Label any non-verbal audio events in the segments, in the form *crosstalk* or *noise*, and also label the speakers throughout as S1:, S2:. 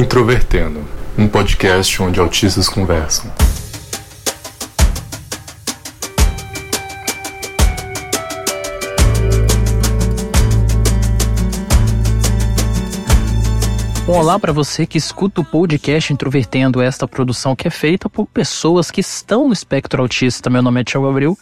S1: Introvertendo, um podcast onde autistas conversam.
S2: Bom, olá para você que escuta o podcast Introvertendo, esta produção que é feita por pessoas que estão no espectro autista. Meu nome é Thiago Abreu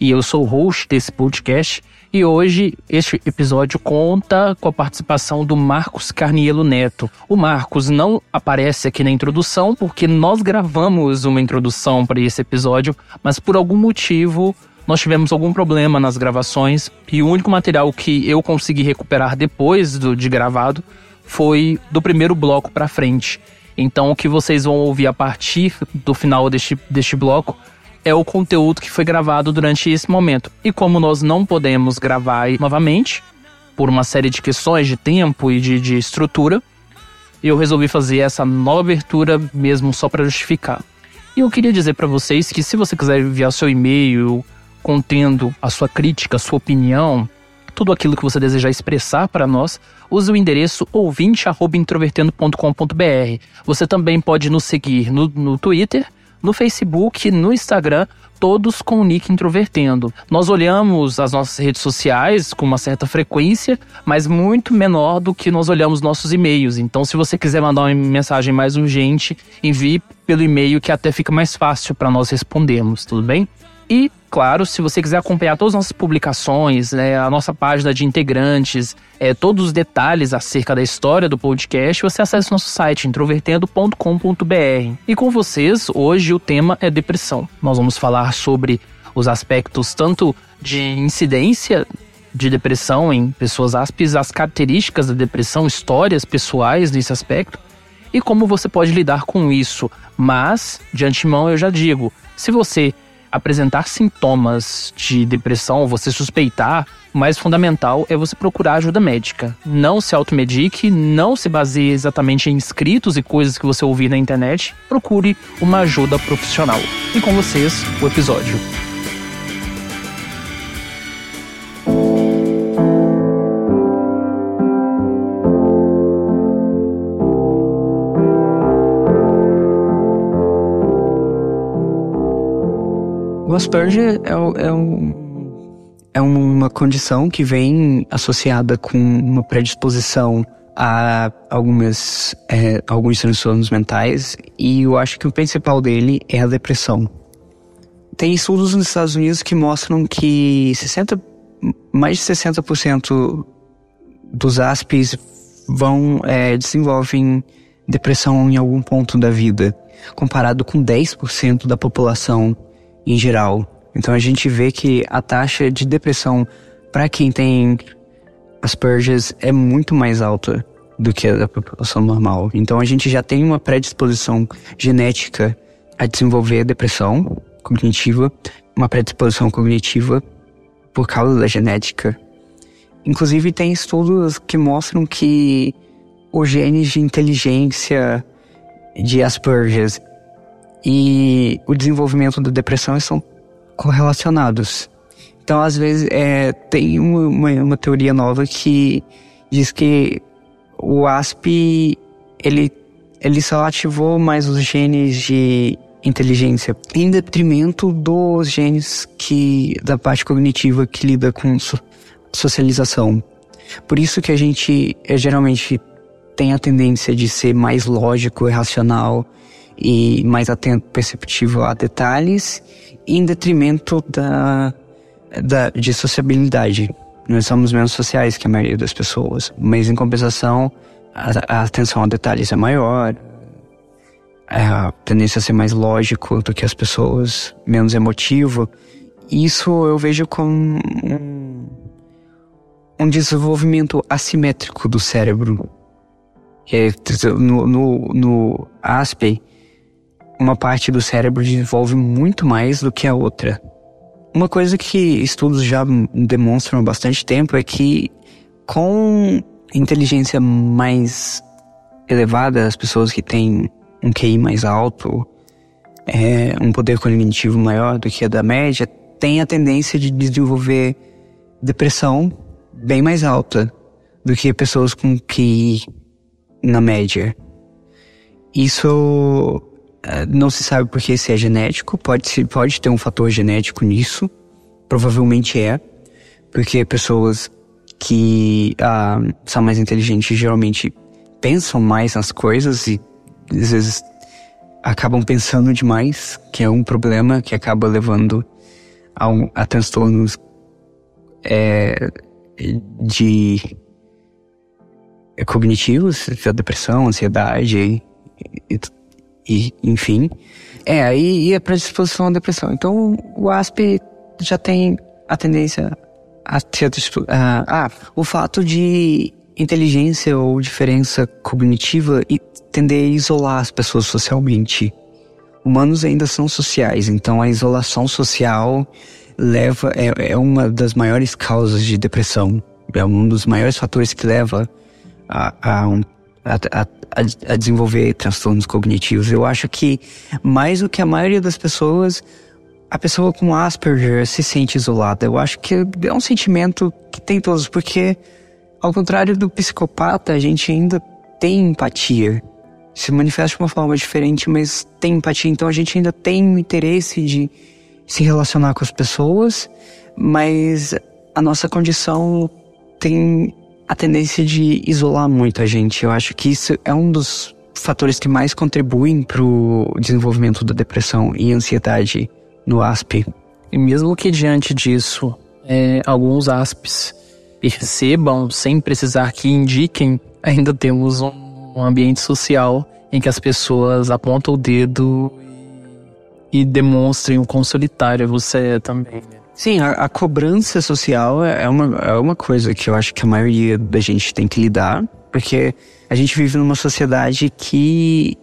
S2: e eu sou o host desse podcast. E hoje este episódio conta com a participação do Marcos Carnielo Neto. O Marcos não aparece aqui na introdução porque nós gravamos uma introdução para esse episódio, mas por algum motivo nós tivemos algum problema nas gravações e o único material que eu consegui recuperar depois do, de gravado foi do primeiro bloco para frente. Então o que vocês vão ouvir a partir do final deste, deste bloco é o conteúdo que foi gravado durante esse momento. E como nós não podemos gravar novamente, por uma série de questões de tempo e de, de estrutura, eu resolvi fazer essa nova abertura mesmo só para justificar. E eu queria dizer para vocês que se você quiser enviar seu e-mail contendo a sua crítica, a sua opinião, tudo aquilo que você desejar expressar para nós, use o endereço ouvinte@introvertendo.com.br. Você também pode nos seguir no, no Twitter no Facebook, no Instagram, todos com o nick Introvertendo. Nós olhamos as nossas redes sociais com uma certa frequência, mas muito menor do que nós olhamos nossos e-mails. Então, se você quiser mandar uma mensagem mais urgente, envie pelo e-mail que até fica mais fácil para nós respondermos, tudo bem? E, claro, se você quiser acompanhar todas as nossas publicações, né, a nossa página de integrantes, é, todos os detalhes acerca da história do podcast, você acessa o nosso site introvertendo.com.br. E com vocês, hoje o tema é depressão. Nós vamos falar sobre os aspectos tanto de incidência de depressão em pessoas aspes, as características da depressão, histórias pessoais nesse aspecto e como você pode lidar com isso. Mas, de antemão, eu já digo: se você apresentar sintomas de depressão, você suspeitar, o mais fundamental é você procurar ajuda médica. Não se automedique, não se baseie exatamente em escritos e coisas que você ouvir na internet. Procure uma ajuda profissional. E com vocês, o episódio.
S3: O Asperger é, é, um, é uma condição que vem associada com uma predisposição a algumas, é, alguns transtornos mentais e eu acho que o principal dele é a depressão. Tem estudos nos Estados Unidos que mostram que 60, mais de 60% dos ASPs vão é, desenvolvem depressão em algum ponto da vida, comparado com 10% da população em geral. Então a gente vê que a taxa de depressão para quem tem Asperger's é muito mais alta do que a da população normal. Então a gente já tem uma predisposição genética a desenvolver depressão cognitiva, uma predisposição cognitiva por causa da genética. Inclusive tem estudos que mostram que os genes de inteligência de Asperger's e o desenvolvimento da depressão estão correlacionados. Então, às vezes, é, tem uma, uma, teoria nova que diz que o ASP ele, ele só ativou mais os genes de inteligência em detrimento dos genes que da parte cognitiva que lida com so, socialização. Por isso que a gente é, geralmente tem a tendência de ser mais lógico e racional e mais atento, perceptivo a detalhes, em detrimento da, da, de sociabilidade. Nós somos menos sociais que a maioria das pessoas, mas em compensação, a, a atenção a detalhes é maior, a tendência a ser mais lógico do que as pessoas, menos emotivo. Isso eu vejo como um, um desenvolvimento assimétrico do cérebro. É, no, no, no ASPEI, uma parte do cérebro desenvolve muito mais do que a outra. Uma coisa que estudos já demonstram há bastante tempo é que com inteligência mais elevada, as pessoas que têm um QI mais alto, é, um poder cognitivo maior do que a da média, têm a tendência de desenvolver depressão bem mais alta do que pessoas com QI na média. Isso não se sabe porque se é genético, pode, pode ter um fator genético nisso, provavelmente é, porque pessoas que ah, são mais inteligentes geralmente pensam mais nas coisas e às vezes acabam pensando demais, que é um problema que acaba levando a, um, a transtornos é, de cognitivos, a depressão, ansiedade e, e, e enfim. É, aí ia para disposição à depressão. Então o ASP já tem a tendência a ter uh, ah, o fato de inteligência ou diferença cognitiva e tender a isolar as pessoas socialmente. Humanos ainda são sociais, então a isolação social leva é, é uma das maiores causas de depressão. É um dos maiores fatores que leva a, a, a, a, desenvolver transtornos cognitivos. Eu acho que mais do que a maioria das pessoas, a pessoa com Asperger se sente isolada. Eu acho que é um sentimento que tem todos, porque ao contrário do psicopata, a gente ainda tem empatia. Se manifesta de uma forma diferente, mas tem empatia. Então a gente ainda tem o interesse de se relacionar com as pessoas, mas a nossa condição tem a tendência de isolar muito a gente. Eu acho que isso é um dos fatores que mais contribuem para o desenvolvimento da depressão e ansiedade no ASP.
S2: E mesmo que diante disso, é, alguns ASPs percebam, sem precisar que indiquem, ainda temos um, um ambiente social em que as pessoas apontam o dedo e, demonstrem o quão você é também, né?
S3: Sim, a, a, cobrança social é, é uma, é uma coisa que eu acho que a maioria da gente tem que lidar, porque a gente vive numa sociedade que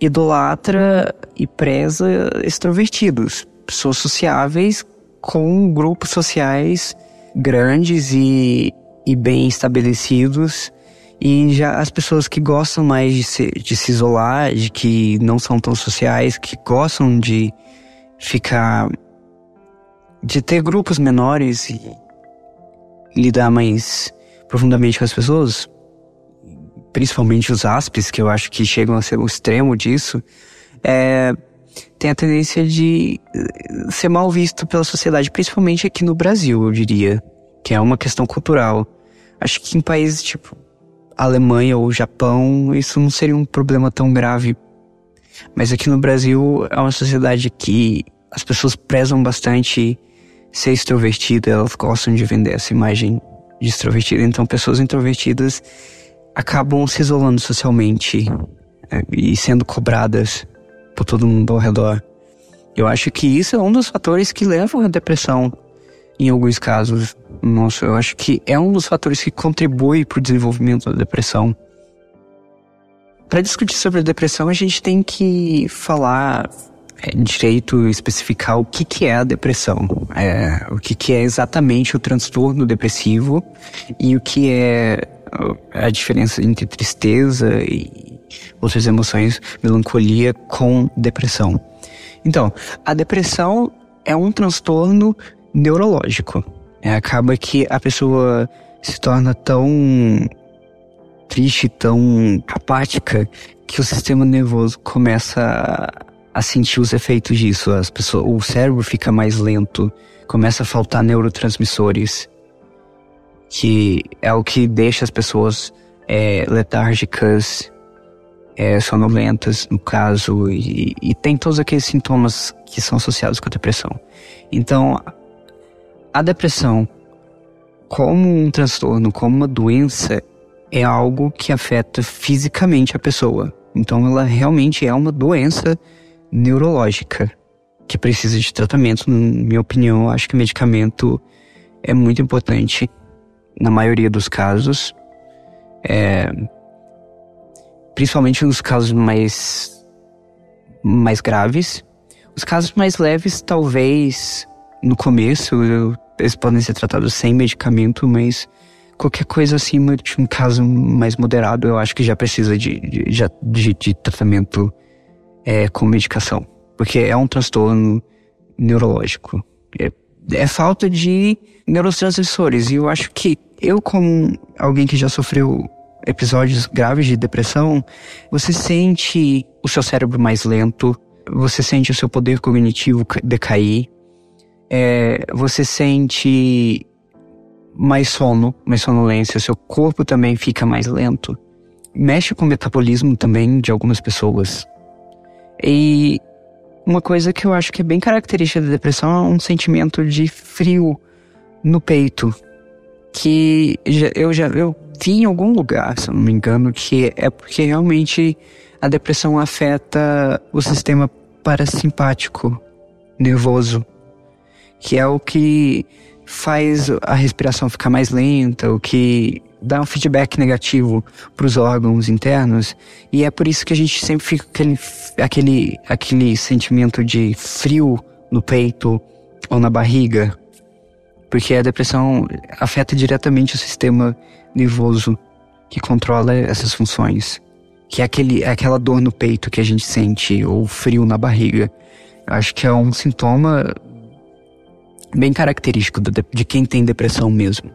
S3: idolatra e preza extrovertidos, pessoas sociáveis com grupos sociais grandes e, e bem estabelecidos. E já as pessoas que gostam mais de se, de se isolar, de que não são tão sociais, que gostam de ficar de ter grupos menores e lidar mais profundamente com as pessoas, principalmente os aspes, que eu acho que chegam a ser o extremo disso, é, tem a tendência de eh, ser mal visto pela sociedade, principalmente aqui no Brasil, eu diria, que é uma questão cultural. Acho que em países tipo Alemanha ou Japão, isso não seria um problema tão grave. Mas aqui no Brasil é uma sociedade que as pessoas prezam bastante ser extrovertida, elas gostam de vender essa imagem de extrovertida. Então, pessoas introvertidas acabam se isolando socialmente é, e sendo cobradas por todo mundo ao redor. Eu acho que isso é um dos fatores que levam à depressão em alguns casos. Nossa, eu acho que é um dos fatores que contribui para o desenvolvimento da depressão. Para discutir sobre a depressão, a gente tem que falar direito especificar o que, que é a depressão, é, o que, que é exatamente o transtorno depressivo e o que é a diferença entre tristeza e outras emoções, melancolia com depressão. Então, a depressão é um transtorno neurológico. É, acaba que a pessoa se torna tão triste, tão apática, que o sistema nervoso começa a sentir os efeitos disso. As pessoas, o cérebro fica mais lento, começa a faltar neurotransmissores, que é o que deixa as pessoas é, letárgicas, é, sonolentas, no caso, e, e tem todos aqueles sintomas que são associados com a depressão. Então, a depressão, como um transtorno, como uma doença, é algo que afeta fisicamente a pessoa. Então, ela realmente é uma doença neurológica que precisa de tratamento. Na minha opinião, acho que medicamento é muito importante na maioria dos casos. É, principalmente nos casos mais, mais graves. Os casos mais leves, talvez no começo, eles podem ser tratados sem medicamento, mas qualquer coisa acima de um caso mais moderado, eu acho que já precisa de, de, de, de tratamento é, com medicação, porque é um transtorno neurológico. É, é falta de neurotransmissores, e eu acho que eu, como alguém que já sofreu episódios graves de depressão, você sente o seu cérebro mais lento, você sente o seu poder cognitivo decair, é, você sente mais sono, mais sonolência, seu corpo também fica mais lento. Mexe com o metabolismo também de algumas pessoas. E uma coisa que eu acho que é bem característica da depressão é um sentimento de frio no peito. Que eu já eu vi em algum lugar, se eu não me engano, que é porque realmente a depressão afeta o sistema parasimpático nervoso, que é o que faz a respiração ficar mais lenta, o que dá um feedback negativo para os órgãos internos. E é por isso que a gente sempre fica aquele, aquele, aquele sentimento de frio no peito ou na barriga. Porque a depressão afeta diretamente o sistema nervoso que controla essas funções. Que é aquele, é aquela dor no peito que a gente sente, ou frio na barriga. Eu acho que é um sintoma bem característico de quem tem depressão mesmo.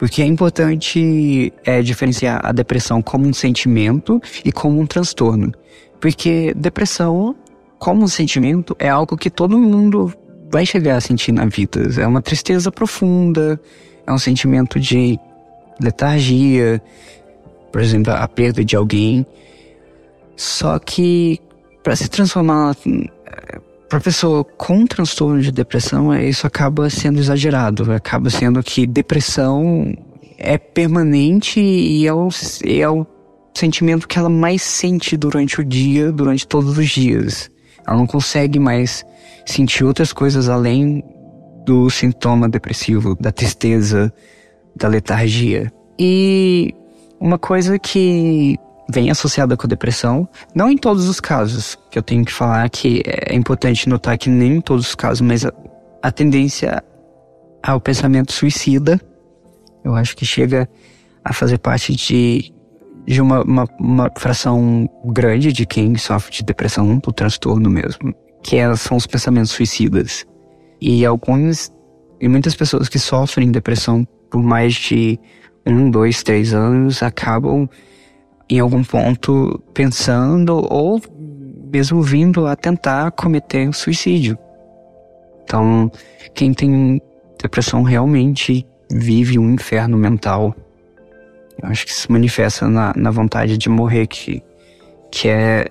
S3: Porque é importante é, diferenciar a depressão como um sentimento e como um transtorno. Porque depressão, como um sentimento, é algo que todo mundo vai chegar a sentir na vida. É uma tristeza profunda, é um sentimento de letargia, por exemplo, a perda de alguém. Só que para se transformar para pessoa com transtorno de depressão, é, isso acaba sendo exagerado. Acaba sendo que depressão é permanente e é o, é o sentimento que ela mais sente durante o dia, durante todos os dias. Ela não consegue mais sentir outras coisas além do sintoma depressivo, da tristeza, da letargia. E uma coisa que vem associada com depressão. Não em todos os casos, que eu tenho que falar que é importante notar que nem em todos os casos, mas a, a tendência ao pensamento suicida, eu acho que chega a fazer parte de, de uma, uma, uma fração grande de quem sofre de depressão, do transtorno mesmo, que é, são os pensamentos suicidas. E alguns, e muitas pessoas que sofrem depressão por mais de um, dois, três anos acabam em algum ponto pensando ou mesmo vindo a tentar cometer suicídio. Então, quem tem depressão realmente vive um inferno mental. Eu acho que se manifesta na, na vontade de morrer, que, que é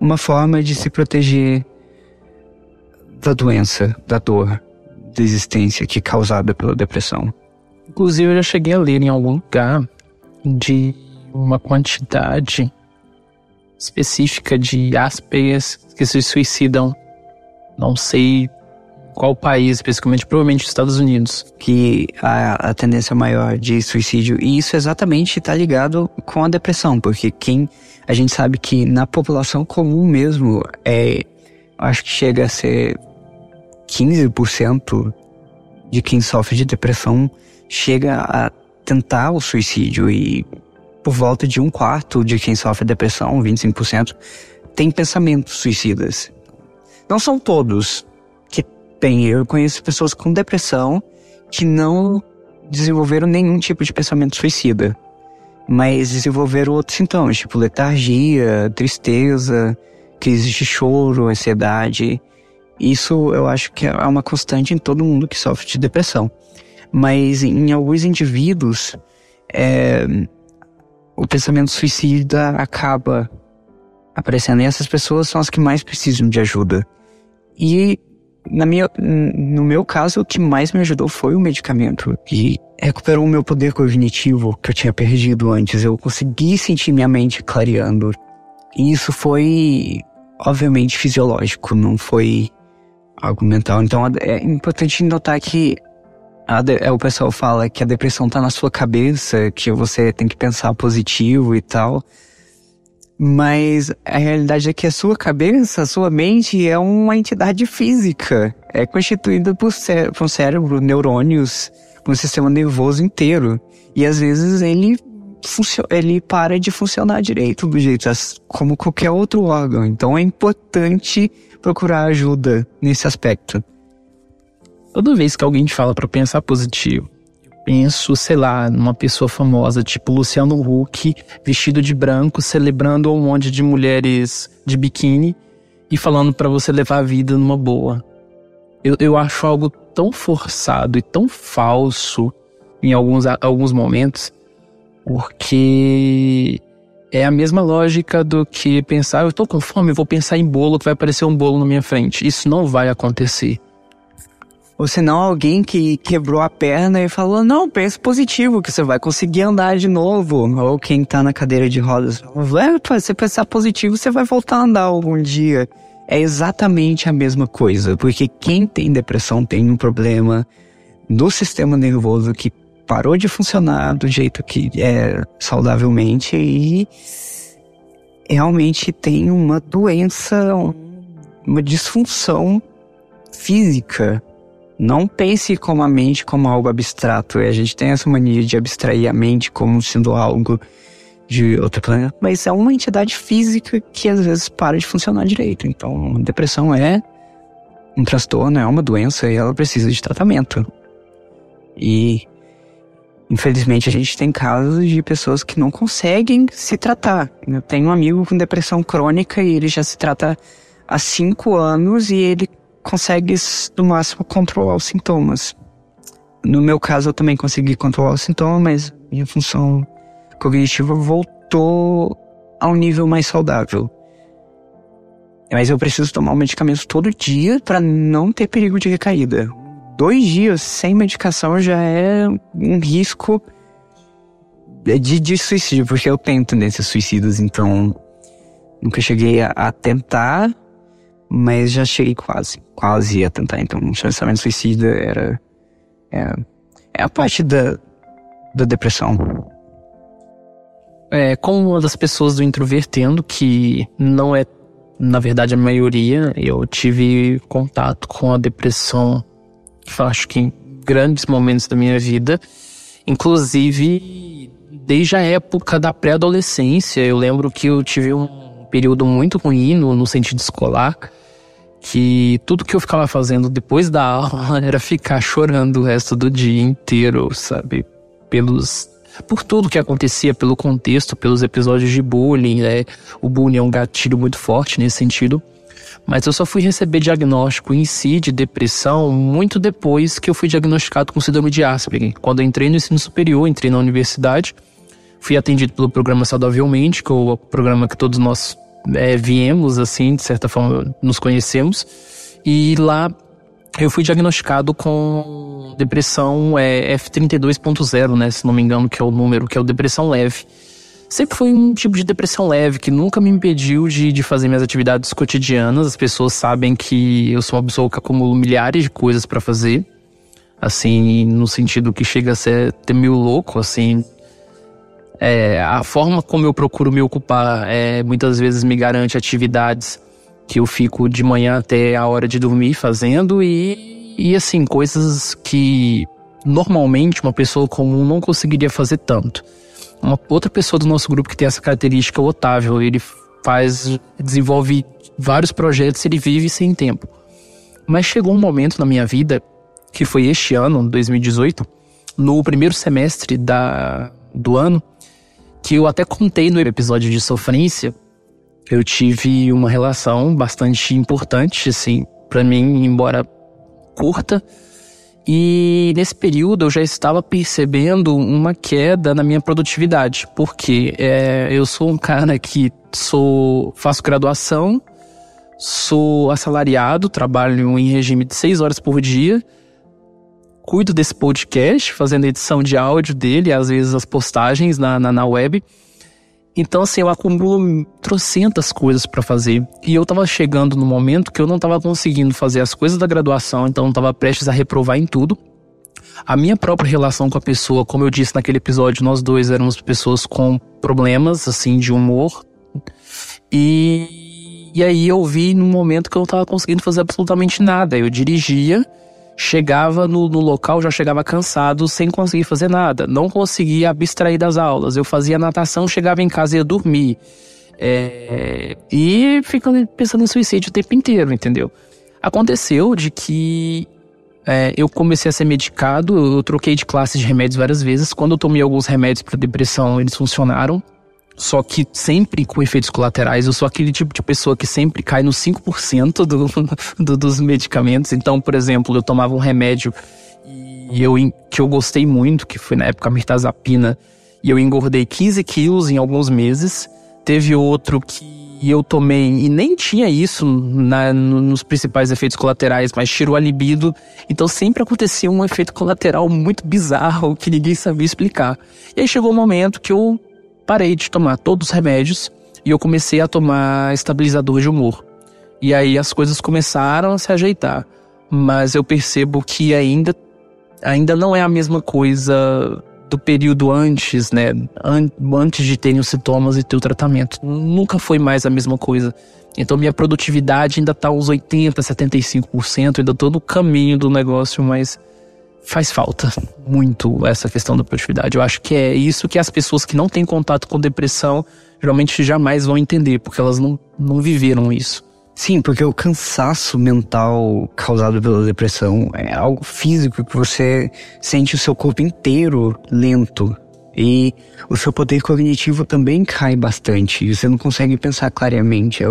S3: uma forma de se proteger da doença, da dor, da existência que é causada pela depressão.
S2: Inclusive, eu já cheguei a ler em algum lugar de uma quantidade específica de Aspers que se suicidam. Não sei qual país, especificamente, provavelmente os Estados Unidos.
S3: Que a, a tendência maior de suicídio, e isso exatamente está ligado com a depressão, porque quem. A gente sabe que na população comum mesmo, é, acho que chega a ser 15% de quem sofre de depressão chega a tentar o suicídio e por volta de um quarto de quem sofre depressão, 25%, tem pensamentos suicidas. Não são todos que têm. Eu conheço pessoas com depressão que não desenvolveram nenhum tipo de pensamento suicida, mas desenvolveram outros sintomas, tipo letargia, tristeza, crise de choro, ansiedade. Isso eu acho que é uma constante em todo mundo que sofre de depressão. Mas em alguns indivíduos, é, o pensamento suicida acaba aparecendo. E essas pessoas são as que mais precisam de ajuda. E na minha, no meu caso, o que mais me ajudou foi o medicamento. E recuperou o meu poder cognitivo que eu tinha perdido antes. Eu consegui sentir minha mente clareando. E isso foi, obviamente, fisiológico, não foi algo mental. Então é importante notar que de, é, o pessoal fala que a depressão tá na sua cabeça, que você tem que pensar positivo e tal. Mas a realidade é que a sua cabeça, a sua mente é uma entidade física. É constituída por, cé por um cérebro, neurônios, um sistema nervoso inteiro. E às vezes ele, ele para de funcionar direito do jeito como qualquer outro órgão. Então é importante procurar ajuda nesse aspecto.
S2: Toda vez que alguém te fala para pensar positivo, penso, sei lá, numa pessoa famosa, tipo Luciano Huck, vestido de branco, celebrando um monte de mulheres de biquíni e falando para você levar a vida numa boa. Eu, eu acho algo tão forçado e tão falso em alguns, alguns momentos, porque é a mesma lógica do que pensar, eu tô com fome, vou pensar em bolo, que vai aparecer um bolo na minha frente. Isso não vai acontecer.
S3: Ou senão alguém que quebrou a perna e falou, não, pensa positivo, que você vai conseguir andar de novo. Ou quem tá na cadeira de rodas, é, se você pensar positivo, você vai voltar a andar algum dia. É exatamente a mesma coisa, porque quem tem depressão tem um problema no sistema nervoso que parou de funcionar do jeito que é saudavelmente e realmente tem uma doença, uma disfunção física. Não pense como a mente como algo abstrato. A gente tem essa mania de abstrair a mente como sendo algo de outro planeta, mas é uma entidade física que às vezes para de funcionar direito. Então, depressão é um transtorno, é uma doença e ela precisa de tratamento. E Infelizmente, a gente tem casos de pessoas que não conseguem se tratar. Eu tenho um amigo com depressão crônica e ele já se trata há cinco anos e ele consegue, no máximo, controlar os sintomas. No meu caso, eu também consegui controlar os sintomas, mas minha função cognitiva voltou a um nível mais saudável. Mas eu preciso tomar o medicamento todo dia para não ter perigo de recaída dois dias sem medicação já é um risco de, de suicídio, porque eu tenho tendências suicidas, então nunca cheguei a, a, tentar, mas já cheguei quase, quase a tentar. Então, o pensamento suicida era é, é a parte da, da depressão.
S2: É, como uma das pessoas do Introvertendo, que não é, na verdade, a maioria, eu tive contato com a depressão acho que em grandes momentos da minha vida, inclusive desde a época da pré-adolescência. Eu lembro que eu tive um período muito ruim no, no sentido escolar, que tudo que eu ficava fazendo depois da aula *laughs* era ficar chorando o resto do dia inteiro, sabe? Pelos por tudo que acontecia, pelo contexto, pelos episódios de bullying, né? O bullying é um gatilho muito forte nesse sentido. Mas eu só fui receber diagnóstico em si de depressão muito depois que eu fui diagnosticado com síndrome de Asperger. Quando eu entrei no ensino superior, entrei na universidade, fui atendido pelo programa Saudavelmente, que é o programa que todos nós é, viemos, assim, de certa forma, nos conhecemos. E lá eu fui diagnosticado com depressão é, F32.0, né, se não me engano, que é o número, que é o depressão leve sempre foi um tipo de depressão leve que nunca me impediu de, de fazer minhas atividades cotidianas. As pessoas sabem que eu sou uma pessoa que acumulo milhares de coisas para fazer. Assim, no sentido que chega a ser até meio louco, assim. É, a forma como eu procuro me ocupar é, muitas vezes me garante atividades que eu fico de manhã até a hora de dormir fazendo e, e assim, coisas que normalmente uma pessoa comum não conseguiria fazer tanto. Uma outra pessoa do nosso grupo que tem essa característica, o Otávio, ele faz, desenvolve vários projetos, ele vive sem tempo. Mas chegou um momento na minha vida, que foi este ano, 2018, no primeiro semestre da, do ano, que eu até contei no episódio de sofrência, eu tive uma relação bastante importante, assim, para mim, embora curta, e nesse período eu já estava percebendo uma queda na minha produtividade, porque é, eu sou um cara que sou faço graduação, sou assalariado, trabalho em regime de seis horas por dia, cuido desse podcast, fazendo edição de áudio dele, às vezes as postagens na, na, na web. Então, assim, eu acumulo trocentas coisas para fazer. E eu tava chegando no momento que eu não tava conseguindo fazer as coisas da graduação, então eu tava prestes a reprovar em tudo. A minha própria relação com a pessoa, como eu disse naquele episódio, nós dois éramos pessoas com problemas, assim, de humor. E, e aí eu vi num momento que eu não tava conseguindo fazer absolutamente nada. Eu dirigia chegava no, no, local, já chegava cansado, sem conseguir fazer nada. Não conseguia abstrair das aulas. Eu fazia natação, chegava em casa e ia dormir. É, e ficando pensando em suicídio o tempo inteiro, entendeu? Aconteceu de que é, eu comecei a ser medicado, eu troquei de classe de remédios várias vezes. Quando eu tomei alguns remédios para depressão, eles funcionaram. Só que sempre com efeitos colaterais. Eu sou aquele tipo de pessoa que sempre cai nos 5% do, *laughs* do, dos medicamentos. Então, por exemplo, eu tomava um remédio e eu, que eu gostei muito, que foi na época a mirtazapina, e eu engordei 15 quilos em alguns meses. Teve outro que eu tomei e nem tinha isso na, nos principais efeitos colaterais, mas tirou a libido. Então sempre acontecia um efeito colateral muito bizarro que ninguém sabia explicar. E aí chegou o um momento que eu parei de tomar todos os remédios e eu comecei a tomar estabilizador de humor. E aí as coisas começaram a se ajeitar. Mas eu percebo que ainda, ainda não é a mesma coisa do período antes, né? antes de terem os sintomas e ter o tratamento. Nunca foi mais a mesma coisa. Então minha produtividade ainda tá uns 80, 75%, ainda tô no caminho do negócio, mas faz falta muito essa questão da produtividade. Eu acho que é isso que as pessoas que não têm contato com depressão geralmente jamais vão entender, porque elas não, não viveram isso.
S3: Sim, porque o cansaço mental causado pela depressão é algo físico que você sente o seu corpo inteiro lento. E o seu poder cognitivo também cai bastante. Você não consegue pensar claramente.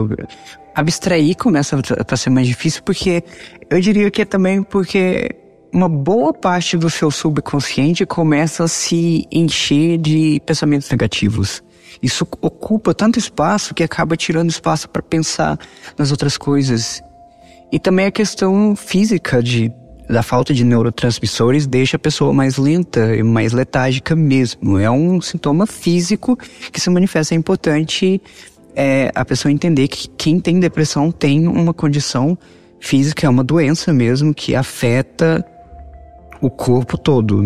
S3: Abstrair começa a ser mais difícil porque eu diria que é também porque uma boa parte do seu subconsciente começa a se encher de pensamentos negativos. Isso ocupa tanto espaço que acaba tirando espaço para pensar nas outras coisas. E também a questão física de da falta de neurotransmissores deixa a pessoa mais lenta e mais letárgica mesmo. É um sintoma físico que se manifesta. É importante é, a pessoa entender que quem tem depressão tem uma condição física, é uma doença mesmo que afeta o corpo todo,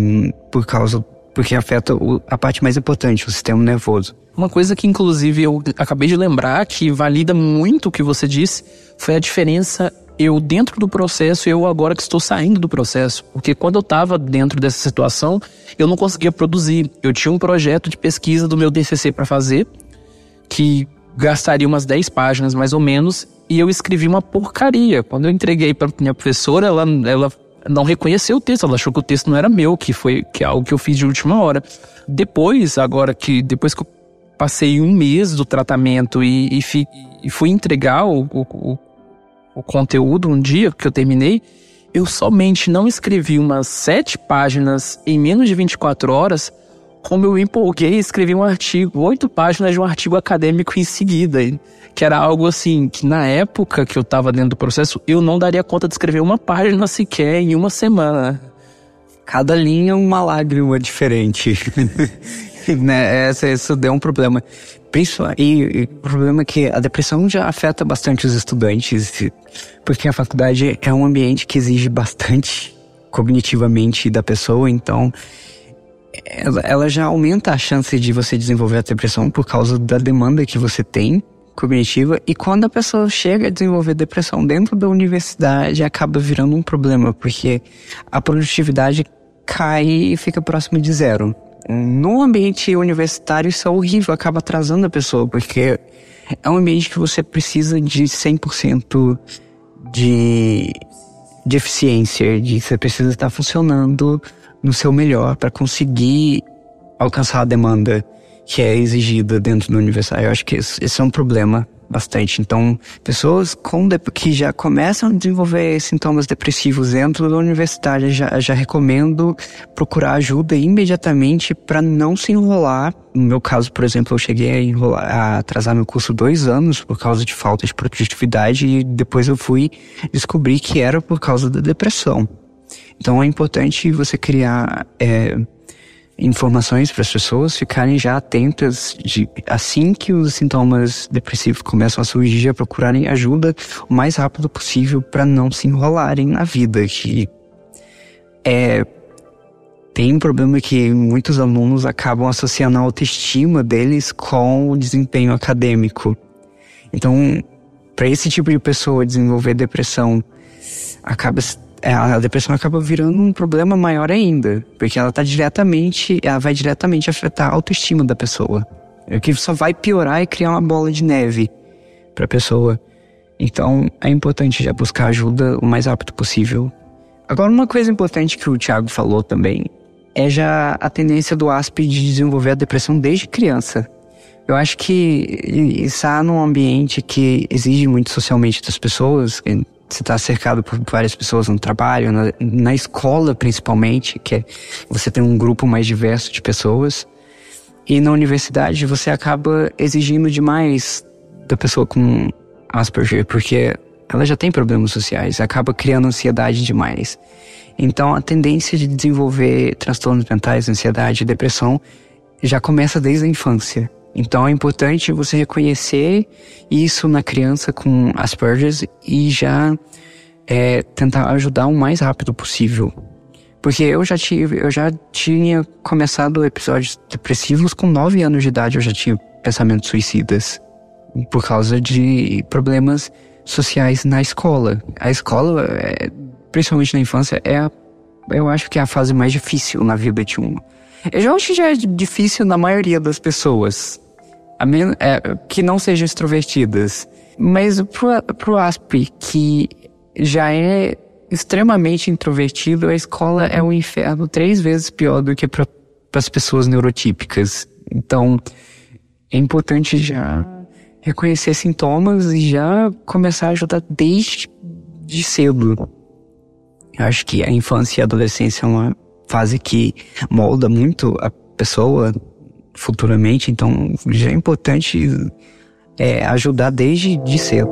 S3: por causa porque afeta a parte mais importante, o sistema nervoso.
S2: Uma coisa que inclusive eu acabei de lembrar que valida muito o que você disse foi a diferença eu dentro do processo e eu agora que estou saindo do processo. Porque quando eu estava dentro dessa situação, eu não conseguia produzir. Eu tinha um projeto de pesquisa do meu DCC para fazer, que gastaria umas 10 páginas mais ou menos, e eu escrevi uma porcaria. Quando eu entreguei para minha professora, ela, ela não reconheceu o texto, ela achou que o texto não era meu, que foi que é algo que eu fiz de última hora. Depois, agora que depois que eu passei um mês do tratamento e, e, fi, e fui entregar o, o, o, conteúdo um dia que eu terminei, eu somente não escrevi umas sete páginas em menos de 24 horas, como eu empolguei e escrevi um artigo, oito páginas de um artigo acadêmico em seguida que era algo assim, que na época que eu tava dentro do processo, eu não daria conta de escrever uma página sequer em uma semana.
S3: Cada linha uma lágrima diferente. *laughs* né? Essa, isso deu um problema. E, o problema é que a depressão já afeta bastante os estudantes, porque a faculdade é um ambiente que exige bastante cognitivamente da pessoa, então ela, ela já aumenta a chance de você desenvolver a depressão por causa da demanda que você tem cognitiva e quando a pessoa chega a desenvolver depressão dentro da universidade acaba virando um problema porque a produtividade cai e fica próximo de zero. No ambiente universitário isso é horrível, acaba atrasando a pessoa porque é um ambiente que você precisa de 100% de, de eficiência, de você precisa estar funcionando no seu melhor para conseguir alcançar a demanda que é exigida dentro do universitário. Eu acho que esse, esse é um problema bastante. Então, pessoas com que já começam a desenvolver sintomas depressivos dentro da universidade, já, já recomendo procurar ajuda imediatamente para não se enrolar. No meu caso, por exemplo, eu cheguei a, enrolar, a atrasar meu curso dois anos por causa de falta de produtividade e depois eu fui descobrir que era por causa da depressão. Então é importante você criar é, informações para as pessoas ficarem já atentas de assim que os sintomas depressivos começam a surgir, a procurarem ajuda o mais rápido possível para não se enrolarem na vida. Que é tem um problema que muitos alunos acabam associando a autoestima deles com o desempenho acadêmico. Então, para esse tipo de pessoa desenvolver depressão, acaba a depressão acaba virando um problema maior ainda, porque ela tá diretamente, ela vai diretamente afetar a autoestima da pessoa. O que só vai piorar e criar uma bola de neve para a pessoa. Então, é importante já buscar ajuda o mais rápido possível Agora, uma coisa importante que o Thiago falou também é já a tendência do ASP de desenvolver a depressão desde criança. Eu acho que estar num ambiente que exige muito socialmente das pessoas, você está cercado por várias pessoas no trabalho, na, na escola principalmente, que é, você tem um grupo mais diverso de pessoas. E na universidade você acaba exigindo demais da pessoa com Asperger, porque ela já tem problemas sociais, acaba criando ansiedade demais. Então a tendência de desenvolver transtornos mentais, ansiedade, depressão já começa desde a infância. Então é importante você reconhecer isso na criança com Asperger e já é, tentar ajudar o mais rápido possível. Porque eu já tive, eu já tinha começado episódios depressivos com 9 anos de idade, eu já tinha pensamentos suicidas por causa de problemas sociais na escola. A escola, é, principalmente na infância, é a, eu acho que é a fase mais difícil na vida de um. Eu acho que já é difícil na maioria das pessoas, é, que não sejam extrovertidas. Mas pro, pro Asp, que já é extremamente introvertido, a escola é um inferno três vezes pior do que para as pessoas neurotípicas. Então, é importante já reconhecer sintomas e já começar a ajudar desde de cedo. Eu acho que a infância e a adolescência é uma fase que molda muito a pessoa futuramente, então já é importante é, ajudar desde de cedo.